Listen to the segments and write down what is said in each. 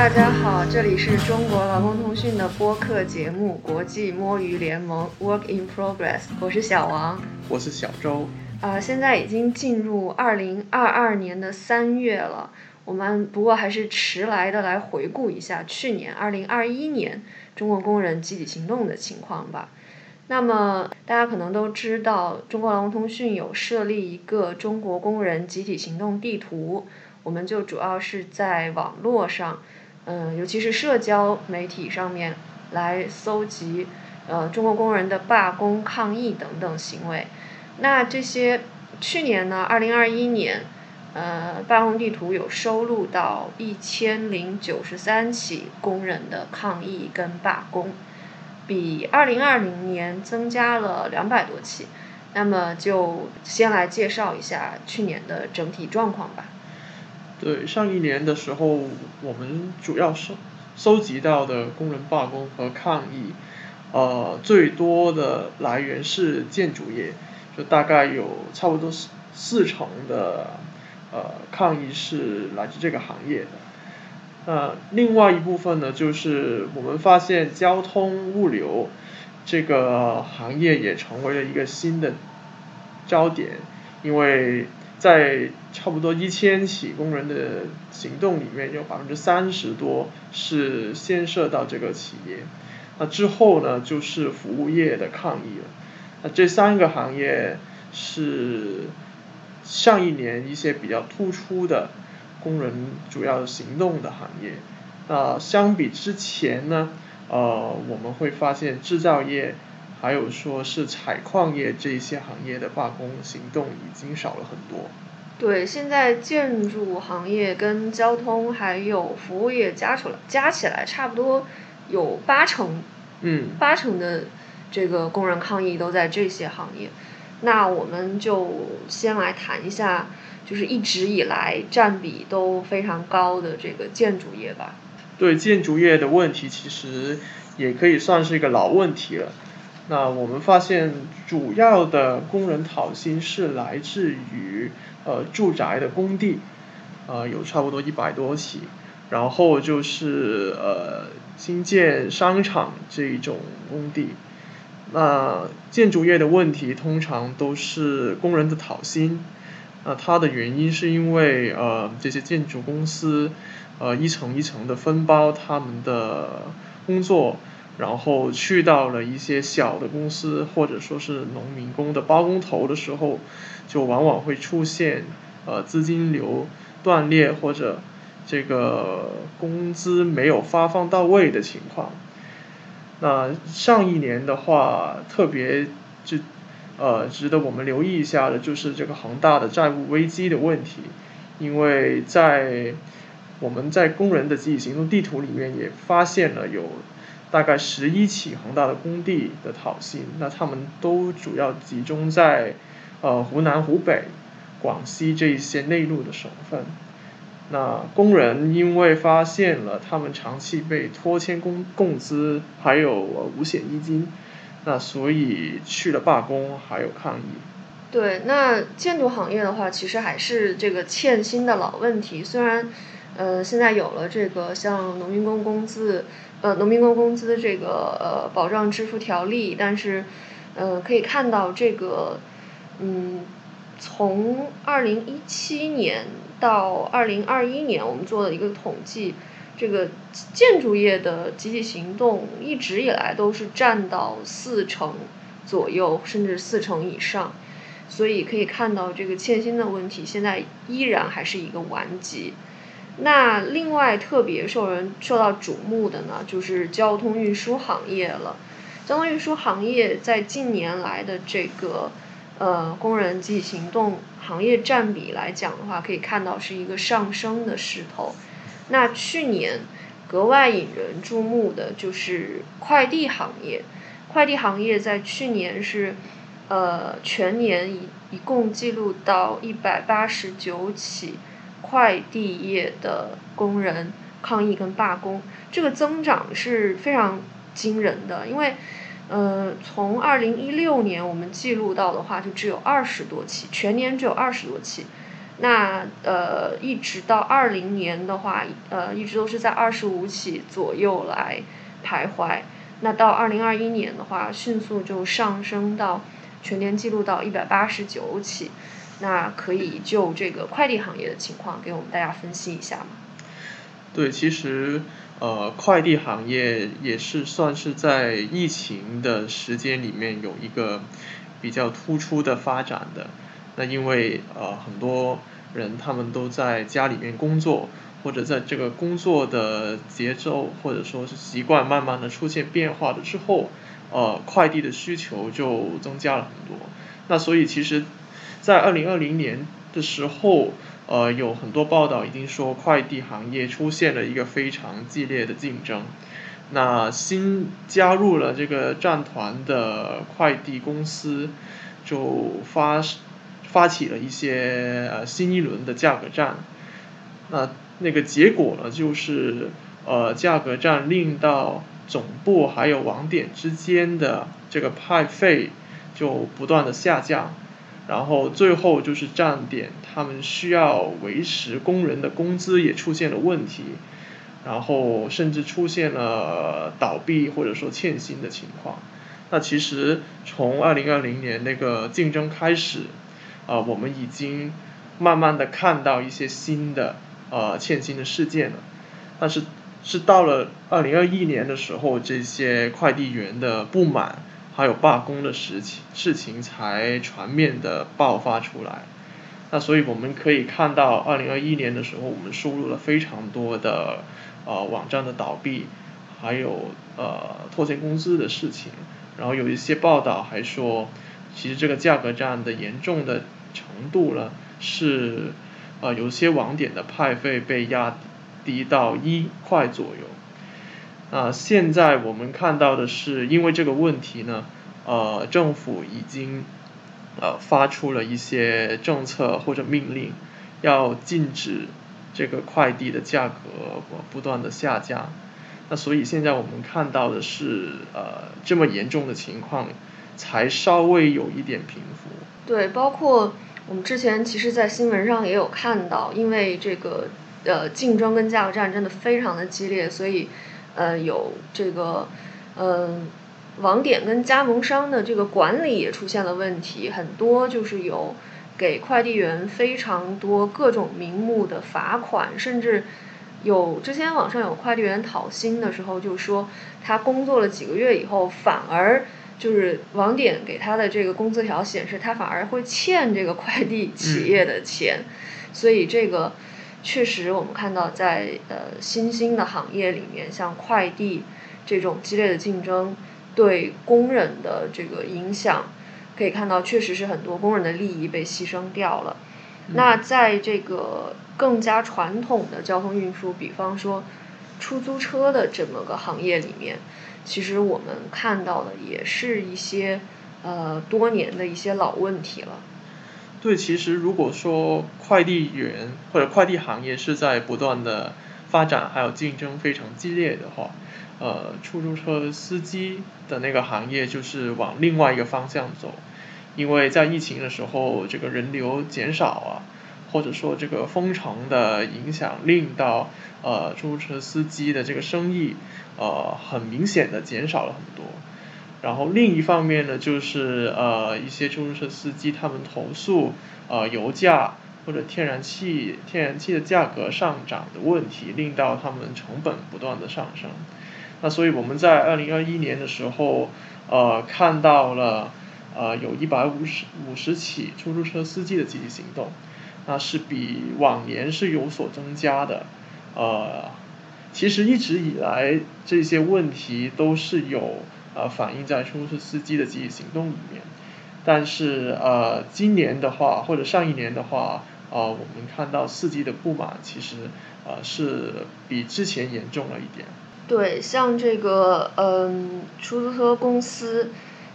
大家好，这里是中国劳工通讯的播客节目《国际摸鱼联盟 Work in Progress》，我是小王，我是小周。啊，现在已经进入二零二二年的三月了，我们不过还是迟来的来回顾一下去年二零二一年中国工人集体行动的情况吧。那么大家可能都知道，中国劳工通讯有设立一个中国工人集体行动地图。我们就主要是在网络上，嗯，尤其是社交媒体上面来搜集，呃，中国工人的罢工、抗议等等行为。那这些去年呢，二零二一年，呃，罢工地图有收录到一千零九十三起工人的抗议跟罢工，比二零二零年增加了两百多起。那么就先来介绍一下去年的整体状况吧。对，上一年的时候，我们主要收收集到的工人罢工和抗议，呃，最多的来源是建筑业，就大概有差不多四四成的呃抗议是来自这个行业的。呃，另外一部分呢，就是我们发现交通物流这个行业也成为了一个新的焦点，因为。在差不多一千起工人的行动里面，有百分之三十多是牵涉到这个企业。那之后呢，就是服务业的抗议了。那这三个行业是上一年一些比较突出的工人主要行动的行业。那相比之前呢，呃，我们会发现制造业。还有说是采矿业这些行业的罢工行动已经少了很多。对，现在建筑行业跟交通还有服务业加出来加起来差不多有八成，嗯，八成的这个工人抗议都在这些行业。那我们就先来谈一下，就是一直以来占比都非常高的这个建筑业吧。对建筑业的问题，其实也可以算是一个老问题了。那我们发现，主要的工人讨薪是来自于呃住宅的工地，呃有差不多一百多起，然后就是呃新建商场这一种工地。那建筑业的问题通常都是工人的讨薪，那它的原因是因为呃这些建筑公司呃一层一层的分包他们的工作。然后去到了一些小的公司，或者说是农民工的包工头的时候，就往往会出现呃资金流断裂或者这个工资没有发放到位的情况。那上一年的话，特别就呃值得我们留意一下的就是这个恒大的债务危机的问题，因为在我们在工人的集体行动地图里面也发现了有。大概十一起恒大的工地的讨薪，那他们都主要集中在呃湖南、湖北、广西这一些内陆的省份。那工人因为发现了他们长期被拖欠工工资，还有五险一金，那所以去了罢工，还有抗议。对，那建筑行业的话，其实还是这个欠薪的老问题。虽然呃现在有了这个像农民工工资。呃，农民工工资这个呃保障支付条例，但是，呃，可以看到这个，嗯，从二零一七年到二零二一年，我们做了一个统计，这个建筑业的集体行动一直以来都是占到四成左右，甚至四成以上，所以可以看到这个欠薪的问题现在依然还是一个顽疾。那另外特别受人受到瞩目的呢，就是交通运输行业了。交通运输行业在近年来的这个呃工人集体行动行业占比来讲的话，可以看到是一个上升的势头。那去年格外引人注目的就是快递行业，快递行业在去年是呃全年一一共记录到一百八十九起。快递业的工人抗议跟罢工，这个增长是非常惊人的。因为，呃，从二零一六年我们记录到的话，就只有二十多起，全年只有二十多起。那呃，一直到二零年的话，呃，一直都是在二十五起左右来徘徊。那到二零二一年的话，迅速就上升到全年记录到一百八十九起。那可以就这个快递行业的情况给我们大家分析一下吗？对，其实呃，快递行业也是算是在疫情的时间里面有一个比较突出的发展的。那因为呃很多人他们都在家里面工作，或者在这个工作的节奏或者说是习惯慢慢的出现变化了之后，呃快递的需求就增加了很多。那所以其实，在二零二零年的时候，呃有很多报道已经说快递行业出现了一个非常激烈的竞争。那新加入了这个战团的快递公司就发。发起了一些呃新一轮的价格战，那那个结果呢，就是呃价格战令到总部还有网点之间的这个派费就不断的下降，然后最后就是站点他们需要维持工人的工资也出现了问题，然后甚至出现了倒闭或者说欠薪的情况。那其实从二零二零年那个竞争开始。呃，我们已经慢慢的看到一些新的呃欠薪的事件了，但是是到了二零二一年的时候，这些快递员的不满还有罢工的事情事情才全面的爆发出来。那所以我们可以看到，二零二一年的时候，我们输入了非常多的呃网站的倒闭，还有呃拖欠工资的事情，然后有一些报道还说，其实这个价格战的严重的。程度呢是，呃，有些网点的派费被压低到一块左右。啊，现在我们看到的是，因为这个问题呢，呃，政府已经呃发出了一些政策或者命令，要禁止这个快递的价格不断的下降。那所以现在我们看到的是，呃，这么严重的情况才稍微有一点平复。对，包括我们之前其实，在新闻上也有看到，因为这个呃竞争跟价格战真的非常的激烈，所以呃有这个嗯网点跟加盟商的这个管理也出现了问题，很多就是有给快递员非常多各种名目的罚款，甚至有之前网上有快递员讨薪的时候，就说他工作了几个月以后，反而。就是网点给他的这个工资条显示，他反而会欠这个快递企业的钱，所以这个确实我们看到在呃新兴的行业里面，像快递这种激烈的竞争对工人的这个影响，可以看到确实是很多工人的利益被牺牲掉了。那在这个更加传统的交通运输，比方说出租车的这么个行业里面。其实我们看到的也是一些呃多年的一些老问题了。对，其实如果说快递员或者快递行业是在不断的发展，还有竞争非常激烈的话，呃，出租车司机的那个行业就是往另外一个方向走，因为在疫情的时候，这个人流减少啊。或者说这个封城的影响令到呃出租车司机的这个生意呃很明显的减少了很多，然后另一方面呢就是呃一些出租车司机他们投诉呃油价或者天然气天然气的价格上涨的问题，令到他们成本不断的上升。那所以我们在二零二一年的时候呃看到了呃有一百五十五十起出租车司机的积极行动。那是比往年是有所增加的，呃，其实一直以来这些问题都是有呃反映在出租车司机的积极行动里面，但是呃今年的话或者上一年的话，呃我们看到司机的不满其实呃是比之前严重了一点。对，像这个嗯出租车公司。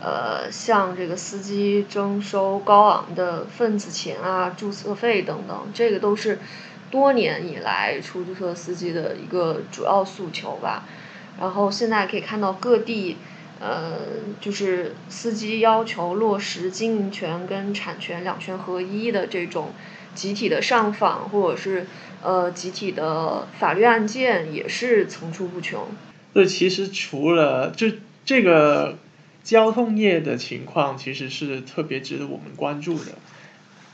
呃，像这个司机征收高昂的份子钱啊、注册费等等，这个都是多年以来出租车司机的一个主要诉求吧。然后现在可以看到各地，呃，就是司机要求落实经营权跟产权两权合一的这种集体的上访或者是呃集体的法律案件也是层出不穷。这其实除了就这个交通业的情况，其实是特别值得我们关注的。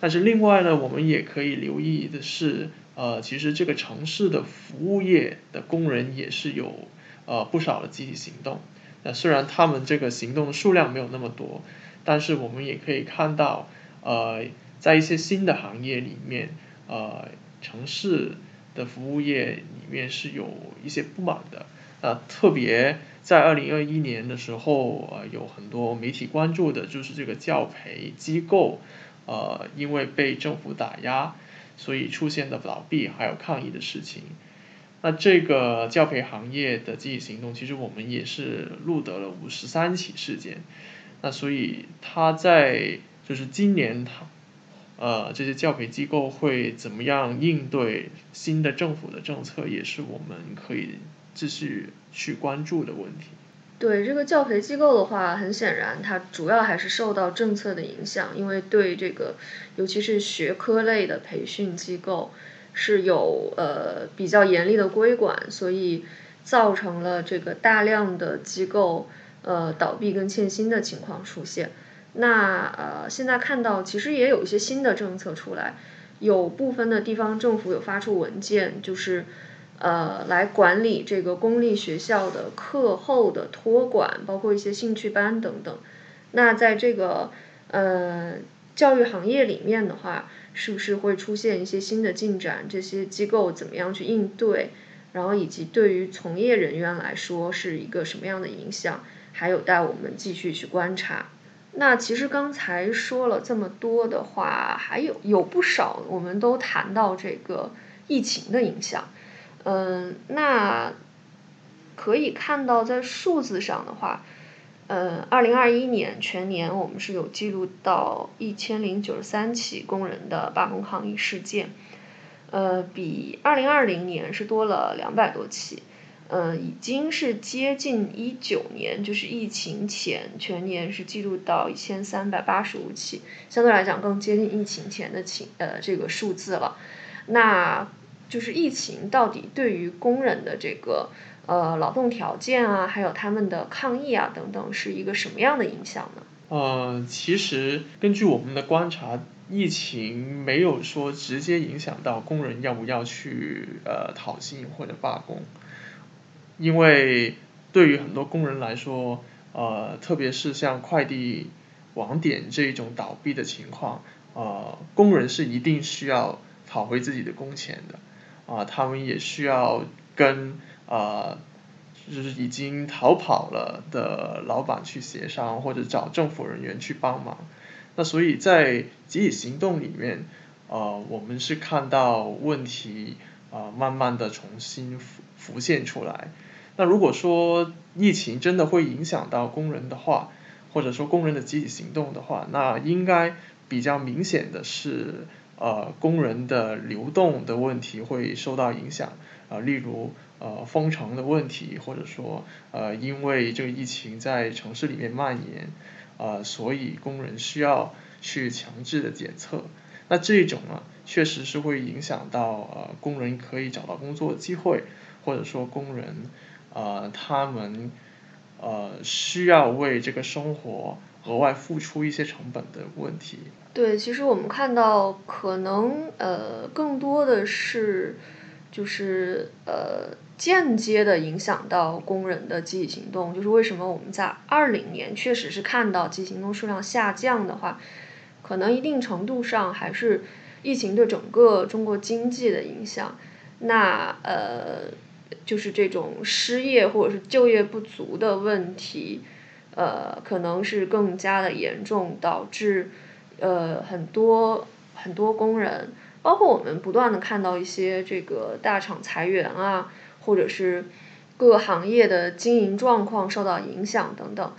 但是另外呢，我们也可以留意的是，呃，其实这个城市的服务业的工人也是有呃不少的集体行动。那虽然他们这个行动的数量没有那么多，但是我们也可以看到，呃，在一些新的行业里面，呃，城市的服务业里面是有一些不满的。呃，特别在二零二一年的时候，呃，有很多媒体关注的就是这个教培机构，呃，因为被政府打压，所以出现的倒闭还有抗议的事情。那这个教培行业的集体行动，其实我们也是录得了五十三起事件。那所以他在就是今年他，呃，这些教培机构会怎么样应对新的政府的政策，也是我们可以。继续去关注的问题。对这个教培机构的话，很显然它主要还是受到政策的影响，因为对这个尤其是学科类的培训机构是有呃比较严厉的规管，所以造成了这个大量的机构呃倒闭跟欠薪的情况出现。那呃现在看到其实也有一些新的政策出来，有部分的地方政府有发出文件，就是。呃，来管理这个公立学校的课后的托管，包括一些兴趣班等等。那在这个呃教育行业里面的话，是不是会出现一些新的进展？这些机构怎么样去应对？然后以及对于从业人员来说是一个什么样的影响？还有待我们继续去观察。那其实刚才说了这么多的话，还有有不少我们都谈到这个疫情的影响。嗯，那可以看到，在数字上的话，呃，二零二一年全年我们是有记录到一千零九十三起工人的罢工抗议事件，呃，比二零二零年是多了两百多起，呃，已经是接近一九年，就是疫情前全年是记录到一千三百八十五起，相对来讲更接近疫情前的情呃这个数字了，那。就是疫情到底对于工人的这个呃劳动条件啊，还有他们的抗议啊等等，是一个什么样的影响呢？呃，其实根据我们的观察，疫情没有说直接影响到工人要不要去呃讨薪或者罢工，因为对于很多工人来说，呃，特别是像快递网点这种倒闭的情况，呃，工人是一定需要讨回自己的工钱的。啊，他们也需要跟啊，就是已经逃跑了的老板去协商，或者找政府人员去帮忙。那所以在集体行动里面，呃，我们是看到问题啊，慢慢的重新浮浮现出来。那如果说疫情真的会影响到工人的话，或者说工人的集体行动的话，那应该比较明显的是。呃，工人的流动的问题会受到影响，啊，例如呃封城的问题，或者说呃因为这个疫情在城市里面蔓延，呃，所以工人需要去强制的检测，那这种呢，确实是会影响到呃工人可以找到工作机会，或者说工人呃他们呃需要为这个生活。额外付出一些成本的问题。对，其实我们看到，可能呃更多的是，就是呃间接的影响到工人的集体行动。就是为什么我们在二零年确实是看到集体行动数量下降的话，可能一定程度上还是疫情对整个中国经济的影响。那呃，就是这种失业或者是就业不足的问题。呃，可能是更加的严重，导致呃很多很多工人，包括我们不断的看到一些这个大厂裁员啊，或者是各行业的经营状况受到影响等等，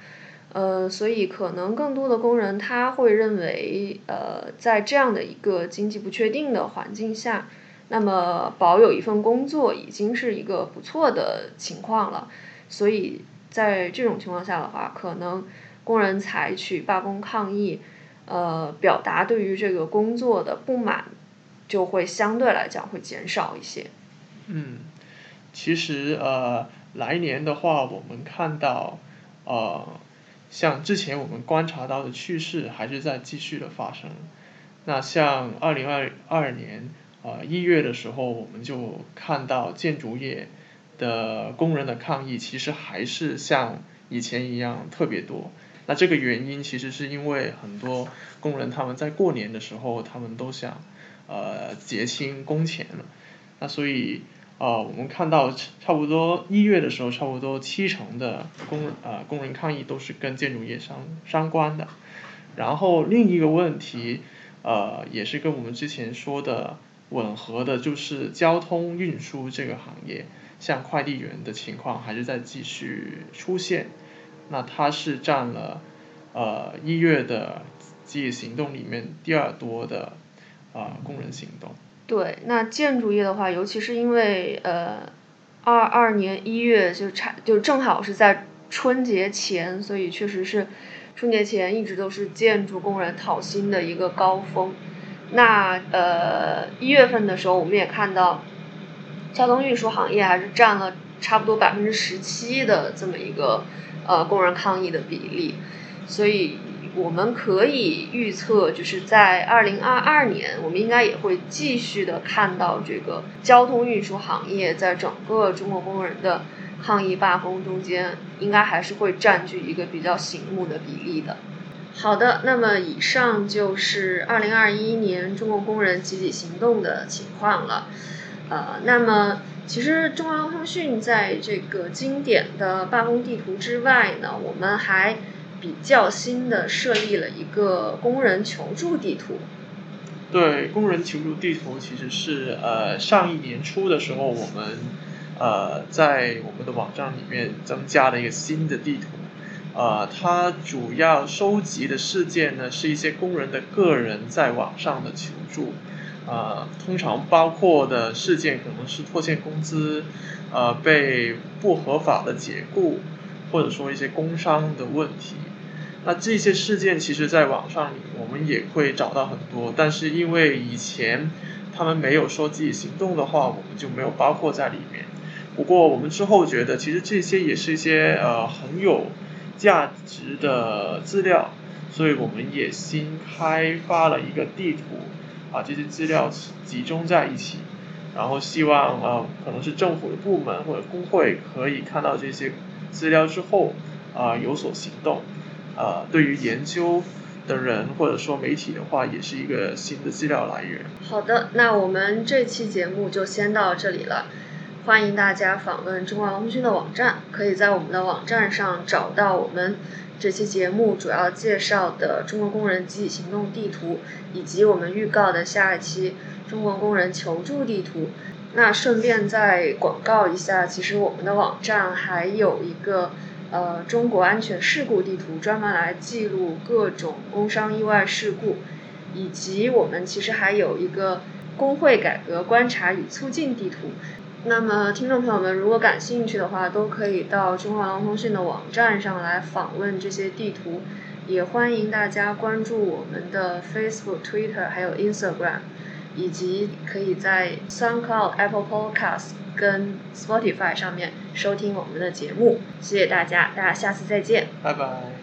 呃，所以可能更多的工人他会认为，呃，在这样的一个经济不确定的环境下，那么保有一份工作已经是一个不错的情况了，所以。在这种情况下的话，可能工人采取罢工抗议，呃，表达对于这个工作的不满就会相对来讲会减少一些。嗯，其实呃，来年的话，我们看到呃，像之前我们观察到的趋势还是在继续的发生。那像二零二二年呃一月的时候，我们就看到建筑业的工人的抗议，其实还是像以前一样特别多。那这个原因其实是因为很多工人他们在过年的时候，他们都想呃结清工钱了。那所以呃我们看到差不多一月的时候，差不多七成的工呃工人抗议都是跟建筑业相相关的。然后另一个问题呃也是跟我们之前说的吻合的，就是交通运输这个行业，像快递员的情况还是在继续出现。那它是占了呃一月的集体行动里面第二多的啊工人行动。对，那建筑业的话，尤其是因为呃二二年一月就差就正好是在春节前，所以确实是春节前一直都是建筑工人讨薪的一个高峰。那呃一月份的时候，我们也看到交通运输行业还是占了差不多百分之十七的这么一个。呃，工人抗议的比例，所以我们可以预测，就是在二零二二年，我们应该也会继续的看到这个交通运输行业在整个中国工人的抗议罢工中间，应该还是会占据一个比较醒目的比例的。好的，那么以上就是二零二一年中国工人集体行动的情况了。呃，那么。其实中国通讯在这个经典的罢工地图之外呢，我们还比较新的设立了一个工人求助地图。对，工人求助地图其实是呃上一年初的时候我们呃在我们的网站里面增加了一个新的地图，呃，它主要收集的事件呢是一些工人的个人在网上的求助。呃，通常包括的事件可能是拖欠工资，呃，被不合法的解雇，或者说一些工伤的问题。那这些事件其实在网上我们也会找到很多，但是因为以前他们没有说自己行动的话，我们就没有包括在里面。不过我们之后觉得，其实这些也是一些呃很有价值的资料，所以我们也新开发了一个地图。把这些资料集中在一起，然后希望呃可能是政府的部门或者工会可以看到这些资料之后啊有所行动，呃对于研究的人或者说媒体的话也是一个新的资料来源。好的，那我们这期节目就先到这里了，欢迎大家访问中华通讯的网站，可以在我们的网站上找到我们。这期节目主要介绍的中国工人集体行动地图，以及我们预告的下一期中国工人求助地图。那顺便再广告一下，其实我们的网站还有一个呃中国安全事故地图，专门来记录各种工伤意外事故，以及我们其实还有一个工会改革观察与促进地图。那么，听众朋友们，如果感兴趣的话，都可以到中华通讯的网站上来访问这些地图，也欢迎大家关注我们的 Facebook、Twitter 还有 Instagram，以及可以在 SoundCloud、Apple Podcast 跟 Spotify 上面收听我们的节目。谢谢大家，大家下次再见，拜拜。